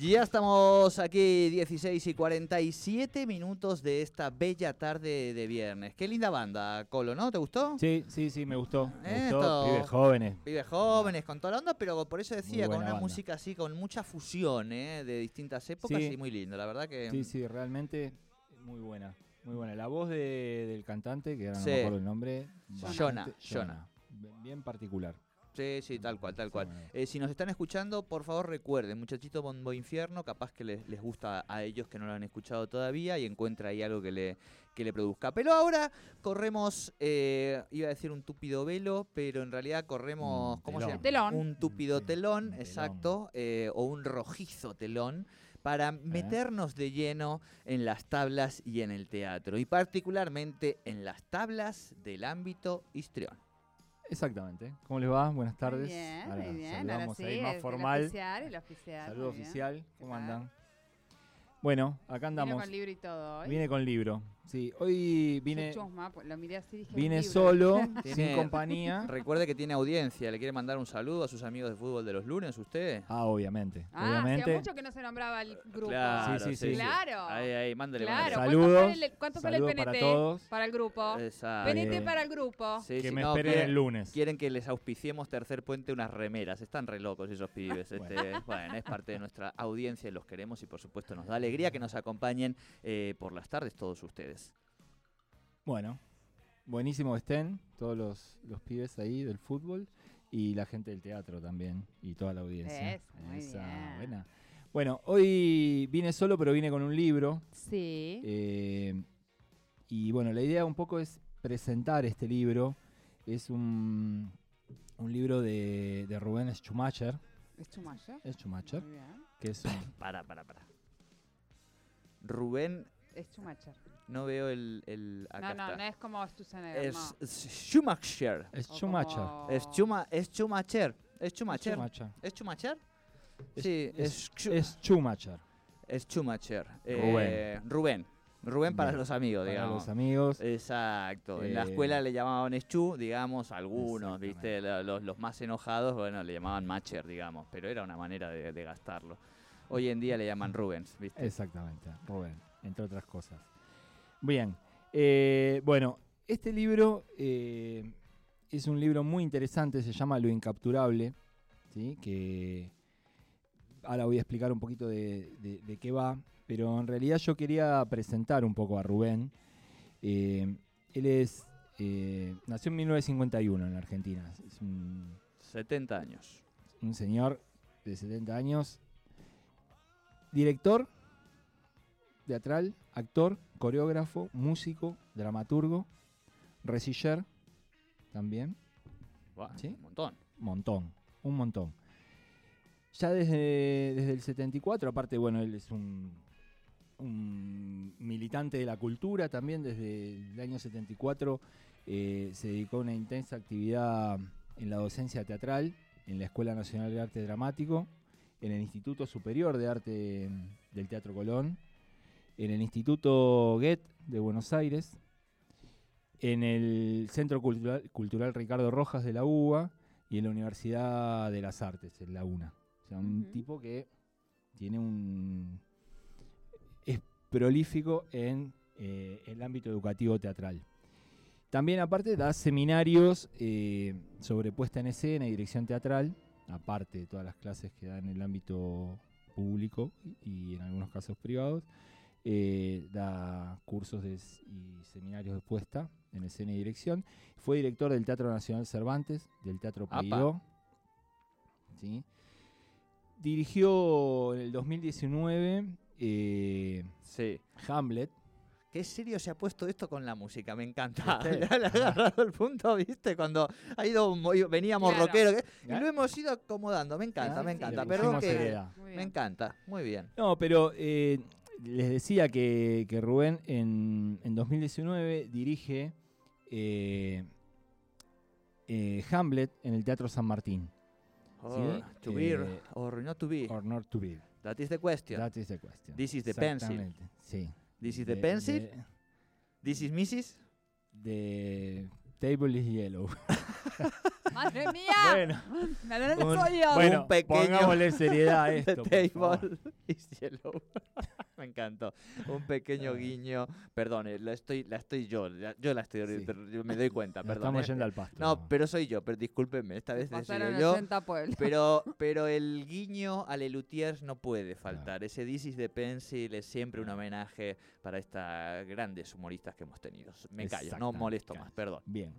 Ya estamos aquí 16 y 47 minutos de esta bella tarde de viernes. Qué linda banda, Colo, ¿no? ¿Te gustó? Sí, sí, sí, me gustó. Me Esto- gustó. Pibes jóvenes. Pibes jóvenes, con toda la onda, pero por eso decía, con una banda. música así, con mucha fusión ¿eh? de distintas épocas Sí. y muy lindo, la verdad que... Sí, sí, realmente muy buena. Muy buena. La voz de- del cantante, que ahora no Sí. me acuerdo el nombre. Jonah, Jonah. Bien particular. Sí, sí, tal cual, tal cual. Eh, si nos están escuchando, por favor recuerden, Muchachito Bombo Infierno, capaz que les, les gusta a ellos que no lo han escuchado todavía y encuentra ahí algo que le, que le produzca. Pero ahora corremos, eh, iba a decir un túpido velo, pero en realidad corremos, ¿cómo se telón. llama? Telón. Un túpido Un telón, telón. exacto, eh, o un rojizo telón para meternos de lleno en las tablas y en el teatro, y particularmente en las tablas del ámbito histrión. Exactamente. ¿Cómo les va? Buenas tardes. Muy bien, Ahora muy bien. saludamos Ahora sí, ahí más el formal. oficial, el oficial, Saludo oficial. ¿Cómo andan? Bueno, acá andamos. con libro y todo hoy. Vine con libro. Sí, hoy vine, chusma, pues, lo miré así dije, vine solo, sin compañía. Recuerde que tiene audiencia, le quiere mandar un saludo a sus amigos de fútbol de los lunes, usted. Ah, obviamente. Ah, hacía obviamente. mucho que no se nombraba el grupo. Claro, Sí, sí, sí. Claro. Ahí, ahí, mándele, Claro. mándele. ¿Cuánto Saludos, sale el, cuánto sale el saludos PNT para todos. para el grupo? Exacto. PNT Eh, para el grupo. Sí, que sí, me no, esperen el lunes. Quieren que les auspiciemos Tercer Puente unas remeras. Están re locos esos pibes. Este, bueno. es parte de nuestra audiencia y los queremos y por supuesto nos da alegría que nos acompañen eh, por las tardes todos ustedes. Bueno, buenísimo que estén todos los, los pibes ahí del fútbol y la gente del teatro también y toda la audiencia. Eso, muy Esa, bien. buena. Bueno, hoy vine solo, pero vine con un libro. Sí. eh, y bueno, la idea un poco es presentar este libro. Es un, un libro de, de Rubén Schumacher. ¿Es Chumacher? Es Schumacher, Muy bien. que es un, Para, para, para. Rubén, Es Chumacher. no veo el... el acá No, no, está. no es como Stusenegger, Es, no. Schumacher. es Schumacher. como- Es, Chuma, es Schumacher. Es Es Schumacher. Schumacher. ¿Es Schumacher? Es- sí, es, es, Schu- Schumacher. es Schumacher. Rubén. Eh, Rubén. Rubén para Bien. los amigos, Para digamos. los amigos. Exacto. En la Eh, escuela le llamaban Eschu, digamos, algunos. ¿viste? Los, los más enojados, bueno, le llamaban Macher, digamos, pero era una manera de, de gastarlo. Hoy en día le llaman Rubens, ¿viste? Exactamente, Rubén, entre otras cosas. Bien, eh, bueno, este libro eh, es un libro muy interesante, se llama Lo Incapturable, ¿sí? que ahora voy a explicar un poquito de, de- de qué va, pero en realidad yo quería presentar un poco a Rubén. Eh, él es, nació en 1951 en la Argentina, es un 70 años. un señor de 70 años, director teatral, actor, coreógrafo, músico, dramaturgo, resiller también, ¿Sí? Un montón. montón, un montón. Ya desde, desde el 74, aparte, bueno, él es un, un militante de la cultura también, desde el año 74 eh, se dedicó a una intensa actividad en la docencia teatral, en la Escuela Nacional de Arte Dramático, en el Instituto Superior de Arte del Teatro Colón, en el Instituto Goethe de Buenos Aires, en el Centro Cultural, Cultural Ricardo Rojas de la UBA y en la Universidad de las Artes, en la UNA. O sea, un tipo que tiene un... es prolífico en eh, el ámbito educativo teatral. También aparte da seminarios eh, sobre puesta en escena y dirección teatral, aparte de todas las clases que da en el ámbito público y, y en algunos casos privados. Eh, da cursos de y seminarios de puesta en escena y dirección. Fue director del Teatro Nacional Cervantes, del Teatro. Peiró. ¿sí? Dirigió en el 2019 eh, Sí. Hamlet. Qué serio se ha puesto esto con la música, me encanta. Le ha agarrado el punto, ¿viste? Cuando ha ido, veníamos Claro. ¿qué? Y lo hemos ido acomodando. Me encanta, Ah, me sí, encanta. que. Muy me encanta, muy bien. No, pero eh, les decía que, que Rubén en, en 2019 dirige eh, eh, Hamlet en el Teatro San Martín. Or, to be eh, or not to be. Or not to be. That is the question. That is the question. This is the pencil. Sí. This is the pencil. This is Mrs. The table is yellow. ¡Madre mía! bueno, ¡Me duele el un- bueno, Un pequeño- pongámosle seriedad a The esto. table is yellow. Me encantó. Un pequeño guiño. Perdón, eh, la estoy, la estoy yo. la- Yo la estoy. Sí. yo me doy cuenta, Nos perdón. estamos eh. yendo al pasto. No, pero soy yo, pero discúlpenme, esta vez he Pasaron sido yo. 80 pueblos. Pero, pero el guiño a Lelutiers no puede faltar. Ese This is the Pencil es siempre un homenaje para estas grandes humoristas que hemos tenido. Me callo, no molesto más, perdón. Bien.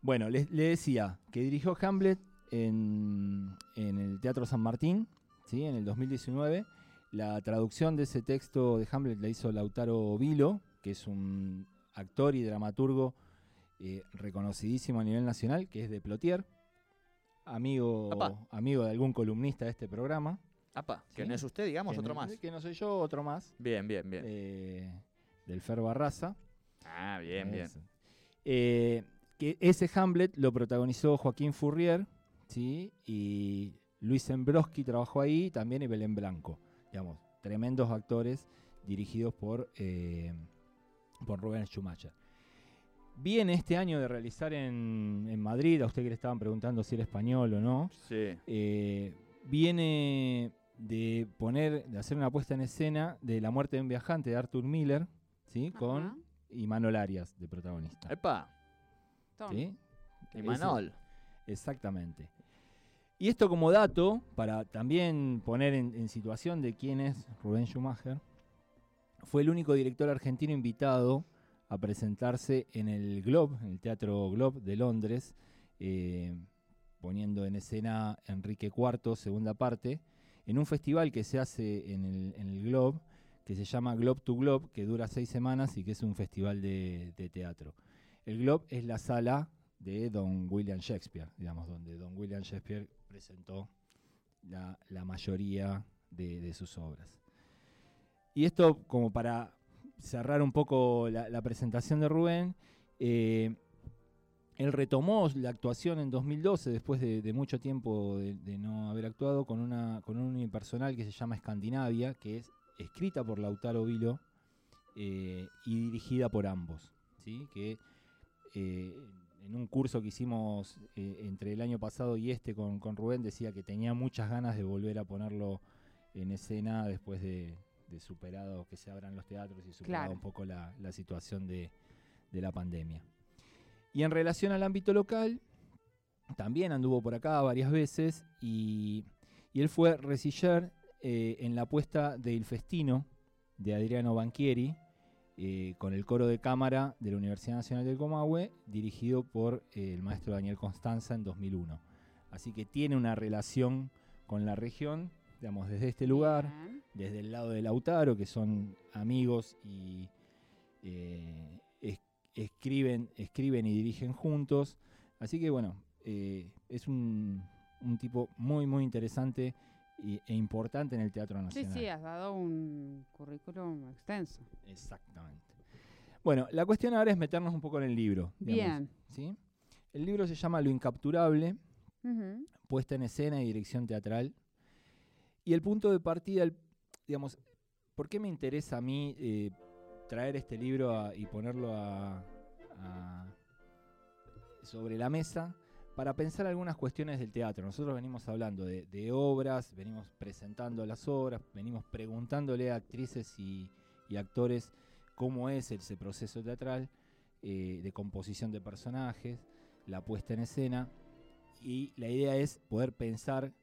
Bueno, le, le decía que dirigió Hamlet en, en el Teatro San Martín, ¿sí? en el 2019. La traducción de ese texto de Hamlet la hizo Lautaro Vilo, que es un actor y dramaturgo eh, reconocidísimo a nivel nacional, que es de Plotier, amigo, Apa. amigo de algún columnista de este programa. Apa, que Sí. no es usted, digamos, que otro no- más. Que no soy yo, otro más, Bien, bien, bien. eh, del Fer Barraza. ah, bien, bien. Eh, que ese Hamlet lo protagonizó Joaquín Furrier, ¿sí? Y Luis Embroski trabajó ahí también y Belén Blanco. Digamos, tremendos actores dirigidos por, eh, por Rubén Schumacher. Viene este año de realizar en, en Madrid, a usted que le estaban preguntando si era español o no, Sí. eh, viene de poner, de hacer una puesta en escena de La muerte de un viajante de Arthur Miller, ¿sí? Ajá. Con y Manol Arias de protagonista. Epa, Toma. ¿sí? y Ese- Manol. Exactamente. Y esto como dato, para también poner en, situación de quién es Rubén Schumacher, fue el único director argentino invitado a presentarse en el Globe, en el Teatro Globe de Londres, eh, poniendo en escena Enrique IV, segunda parte, en un festival que se hace en el, Globe, que se llama Globe to Globe, que dura seis semanas y que es un festival de teatro. El Globe es la sala de Don William Shakespeare, digamos, donde Don William Shakespeare presentó la, mayoría de, sus obras. Y esto como para cerrar un poco la, presentación de Rubén, eh, él retomó la actuación en 2012, después de, mucho tiempo de, de no haber actuado, con, una, con un unipersonal que se llama Escandinavia, que es escrita por Lautaro Vilo eh, y dirigida por ambos. ¿sí? Que eh, en un curso que hicimos eh, entre el año pasado y este con, con Rubén decía que tenía muchas ganas de volver a ponerlo en escena después de, de superado que se abran los teatros y superado Claro. un poco la, la situación de, de la pandemia. Y en relación al ámbito local, también anduvo por acá varias veces y, y él fue reciller eh, en la puesta de Il Festino de Adriano Banchieri, eh, con el coro de cámara de la Universidad Nacional del Comahue, dirigido por eh, el maestro Daniel Constanza en 2001. Así que tiene una relación con la región, digamos, desde este lugar, Bien. desde el lado de Lautaro, que son amigos y eh, es- escriben, escriben y dirigen juntos. Así que bueno, es un, un tipo muy, muy interesante y- e importante en el Teatro Sí, Nacional. sí, has dado un currículum extenso. Exactamente. Bueno, la cuestión ahora es meternos un poco en el libro. digamos, Bien. ¿sí? El libro se llama Lo Incapturable, puesta en escena y dirección teatral. Y el punto de partida, el- digamos, ¿por qué me interesa a mí eh, traer este libro a- y ponerlo a- a- sobre la mesa? Para pensar algunas cuestiones del teatro. Nosotros venimos hablando de, obras, venimos presentando las obras, venimos preguntándole a actrices y, actores cómo es ese proceso teatral, eh, de composición de personajes, la puesta en escena y la idea es poder pensar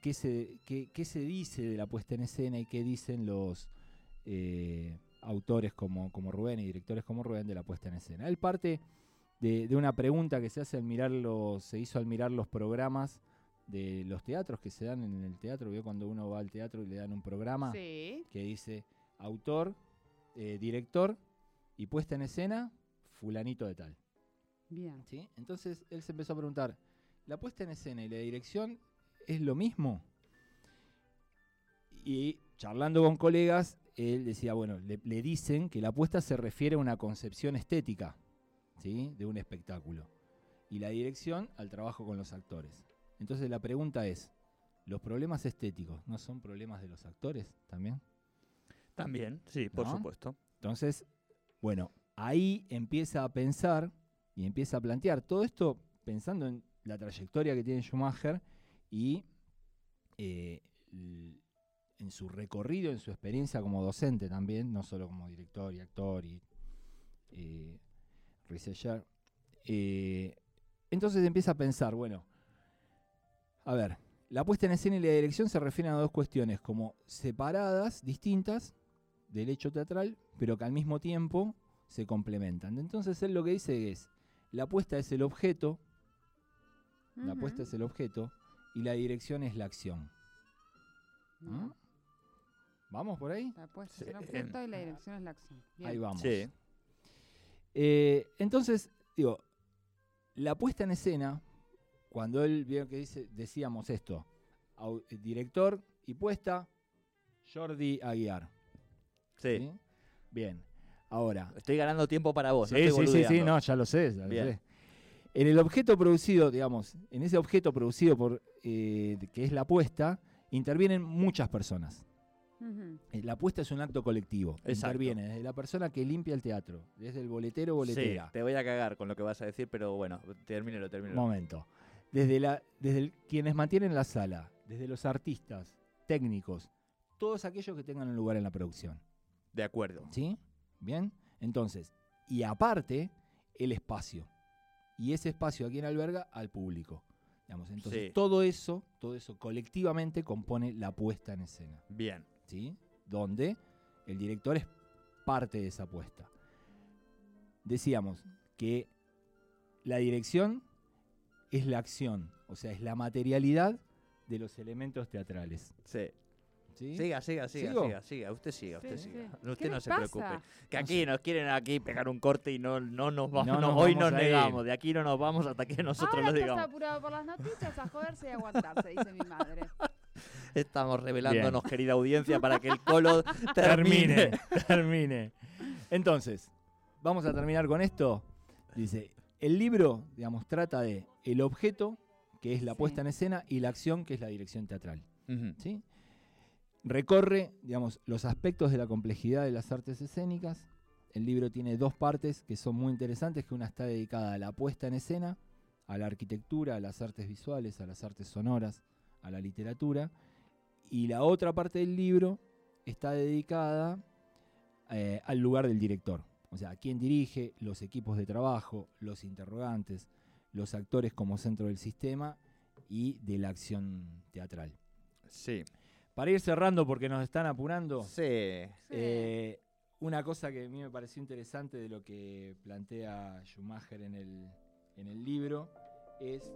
qué se, qué se dice de la puesta en escena y qué dicen los eh, autores como, como Rubén y directores como Rubén de la puesta en escena. Él parte de, de una pregunta que se hace al mirar los, se hizo al mirar los programas de los teatros que se dan en el teatro. Vio cuando uno va al teatro y le dan un programa Sí. que dice autor, eh, director y puesta en escena, fulanito de tal. Bien. ¿sí? Entonces él se empezó a preguntar, ¿la puesta en escena y la dirección es lo mismo? Y charlando con colegas, él decía, bueno, le, le dicen que la puesta se refiere a una concepción estética ¿sí? de un espectáculo y la dirección al trabajo con los actores. Entonces la pregunta es, ¿los problemas estéticos no son problemas de los actores también? También, sí, por ¿No? supuesto. Entonces, bueno, ahí empieza a pensar y empieza a plantear todo esto pensando en la trayectoria que tiene Schumacher y eh, en su recorrido, en su experiencia como docente también, no solo como director y actor y eh, researcher. Eh, entonces empieza a pensar, bueno, a ver, la puesta en escena y la dirección se refieren a dos cuestiones como separadas, distintas, del hecho teatral, pero que al mismo tiempo se complementan. Entonces él lo que dice es, la apuesta es el objeto, la Ujú. apuesta es el objeto y la dirección es la acción. ¿Mm? ¿Vamos por ahí? La puesta Sí. es el objeto y la dirección es la acción. Bien. Ahí vamos. Sí. Eh, entonces, digo, la puesta en escena, cuando él vio que dice, decíamos esto, eh, director y puesta, Jordi Aguiar. Sí. ¿sí? Bien, ahora, Estoy ganando tiempo para vos. no Sí, estoy sí, sí, sí, no, ya lo sé, ya lo Bien. sé. En el objeto producido, digamos, en ese objeto producido por eh, que es la apuesta, intervienen muchas personas. Eh, La apuesta es un acto colectivo. Exacto. Interviene desde la persona que limpia el teatro, desde el boletero o Sí, boletera. te voy a cagar con lo que vas a decir, pero bueno, termínelo, termínelo. Momento. Desde, la, desde el- quienes mantienen la sala, desde los artistas, técnicos, todos aquellos que tengan un lugar en la producción. De acuerdo. ¿Sí? Bien. Entonces, y aparte, el espacio. Y ese espacio a quien alberga al público. Digamos, entonces, Sí. todo eso, todo eso colectivamente compone la puesta en escena. Bien. ¿Sí? Donde el director es parte de esa puesta. Decíamos que la dirección es la acción, o sea, es la materialidad de los elementos teatrales. Sí. ¿sí? Siga, siga, siga, ¿Sigo? siga, siga. Usted siga, usted Sí, siga. sí. Usted ¿Qué no se pasa? preocupe. Que No aquí sé. nos quieren aquí pegar un corte y no, no nos vamos. No no, nos hoy vamos nos negamos. De aquí no nos vamos hasta que nosotros Ahora lo digamos. apurado por las noticias a joderse y aguantarse, dice mi madre. Estamos revelándonos, querida audiencia, para que el colo termine. termine, termine. Entonces, vamos a terminar con esto. Dice, el libro, digamos, trata de el objeto, que es la Sí. puesta en escena, y la acción, que es la dirección teatral. ¿sí? Recorre, digamos, los aspectos de la complejidad de las artes escénicas. El libro tiene dos partes que son muy interesantes, que una está dedicada a la puesta en escena, a la arquitectura, a las artes visuales, a las artes sonoras, a la literatura, y la otra parte del libro está dedicada eh, al lugar del director, o sea, a quién dirige, los equipos de trabajo, los interrogantes, los actores como centro del sistema y de la acción teatral. Sí. Para ir cerrando, porque nos están apurando, Sí. Sí. eh, una cosa que a mí me pareció interesante de lo que plantea Schumacher en el, en el libro es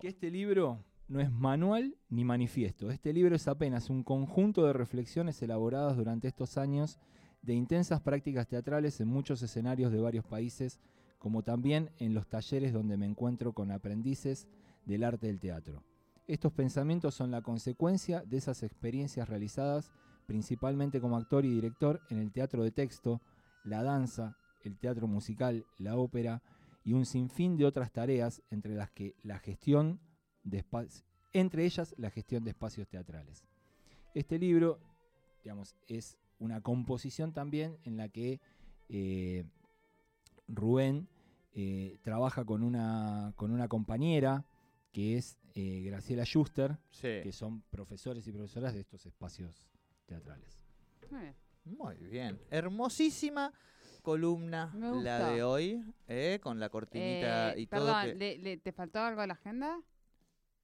Que este libro no es manual ni manifiesto. Este libro es apenas un conjunto de reflexiones elaboradas durante estos años de intensas prácticas teatrales en muchos escenarios de varios países, como también en los talleres donde me encuentro con aprendices del arte del teatro. Estos pensamientos son la consecuencia de esas experiencias realizadas principalmente como actor y director en el teatro de texto, la danza, el teatro musical, la ópera y un sinfín de otras tareas entre las que la gestión de entre ellas la gestión de espacios teatrales. Este libro, digamos, es una composición también en la que eh, Rubén eh, trabaja con una, con una compañera que es eh, Graciela Schuster, Sí. que son profesores y profesoras de estos espacios teatrales. Muy bien. Muy bien. Hermosísima columna la de hoy, ¿eh? con la cortinita Eh, y todo. perdón, que- ¿le- le- ¿te faltó algo de la agenda?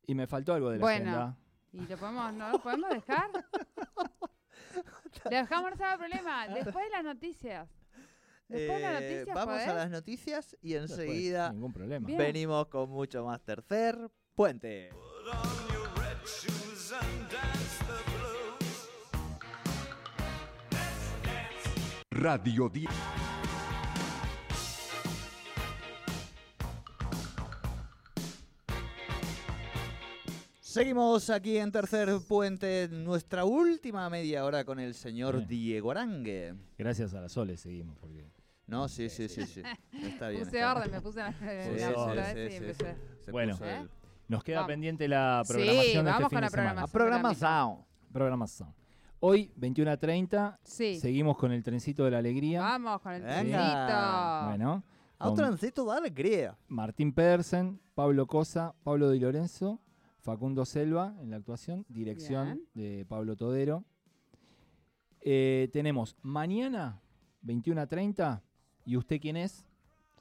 Y me faltó algo de la Bueno. agenda. ¿Y lo podemos, no lo podemos dejar? Le dejamos no el problema. Después de las noticias. Después de las Eh, noticias, vamos a las noticias y Después, enseguida Ningún problema. Bien. venimos con mucho más tercer puente. Radio 10. Seguimos aquí en Tercer Puente, nuestra última media hora con el señor. Diego Arangue. Gracias a la Sole seguimos. Porque No, sí, sí, sí, sí. Está bien. Puse está orden, bien. me puse Sí, sí, sí, sí, sí, Bueno. puso el- nos queda Vamos. pendiente la Sí, programación de vamos este con fin la de programación. Programación. Hoy, 21 a 30, Sí. seguimos con el trencito de la alegría. Vamos con el Venga. trencito. Bueno, A un trencito de alegría. Martín Pedersen, Pablo Cosa, Pablo Di Lorenzo, Facundo Selva en la actuación, dirección de Pablo Todero. Eh, tenemos mañana, 21 a 30, ¿y usted quién es?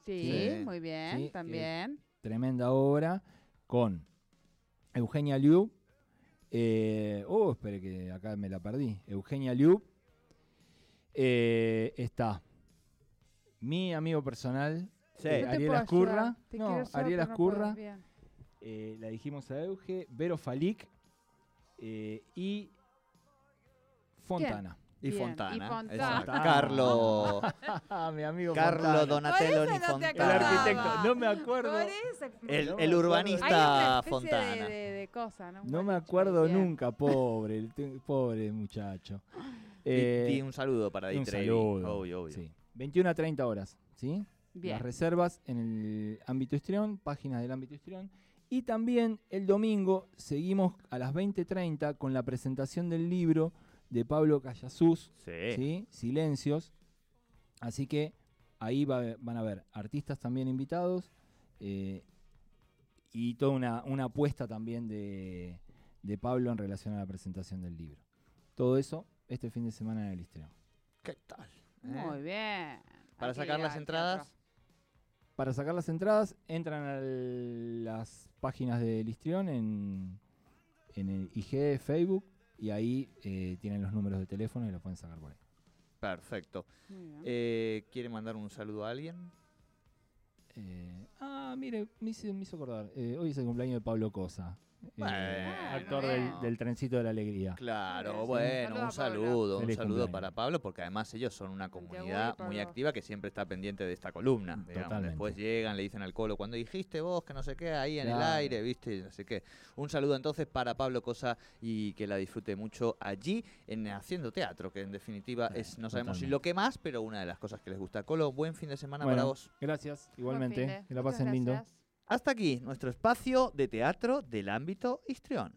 Sí, Sí. muy bien, Sí, eh, también. Tremenda obra con Eugenia Liu. eh, oh, espere que acá me la perdí. Eugenia Liu. eh, está mi amigo personal, Sí. Ariel Ascurra. No, Ariel no. Ascurra. Eh, la dijimos a Euge, Vero Falic eh, y Fontana. Y Fontana. y Fontana. exacto. Carlo, mi amigo Carlo Fontana. Donatello Por ni eso no te El Fontana. acordabas. arquitecto, no me acuerdo. Por eso. El, el. Hay urbanista una Fontana. De, de, de cosa, ¿no? Me acuerdo bien. nunca, pobre, el pobre muchacho. Di- Eh, un saludo para Di un saludo. Obvio, obvio. sí. 21 a 30 horas, ¿sí? Bien. Las reservas en el ámbito histrión, páginas del ámbito histrión. Y también el domingo seguimos a las 20.30 con la presentación del libro de Pablo Callasús, Sí. ¿sí? Silencios. Así que ahí va- van a ver artistas también invitados eh, y toda una, una apuesta también de, de Pablo en relación a la presentación del libro. Todo eso este fin de semana en el Histrión. ¿Qué tal? eh? Muy bien. Para sacar las entradas. Para sacar las entradas, entran a las páginas del Histrión en, en el IG, Facebook, y ahí eh, tienen los números de teléfono y lo pueden sacar por ahí. perfecto. Eh, ¿Quiere mandar un saludo a alguien? Eh, ah, mire, me hizo, me hizo acordar. eh, hoy es el cumpleaños de Pablo Cosa, Bueno, actor del, del trencito de la alegría. Claro, bueno, un saludo, un saludo para Pablo, porque además ellos son una comunidad muy activa que siempre está pendiente de esta columna. Después llegan, le dicen al colo, cuando dijiste vos que no sé qué, ahí en el aire, viste, así que un saludo entonces para Pablo Cosa y que la disfrute mucho allí en haciendo teatro, que en definitiva Sí, es, no sabemos si lo que más, pero una de las cosas que les gusta. Colo, buen fin de semana Bueno, para vos. Gracias, igualmente. Que la pasen lindo. Hasta aquí nuestro espacio de teatro del ámbito histrión.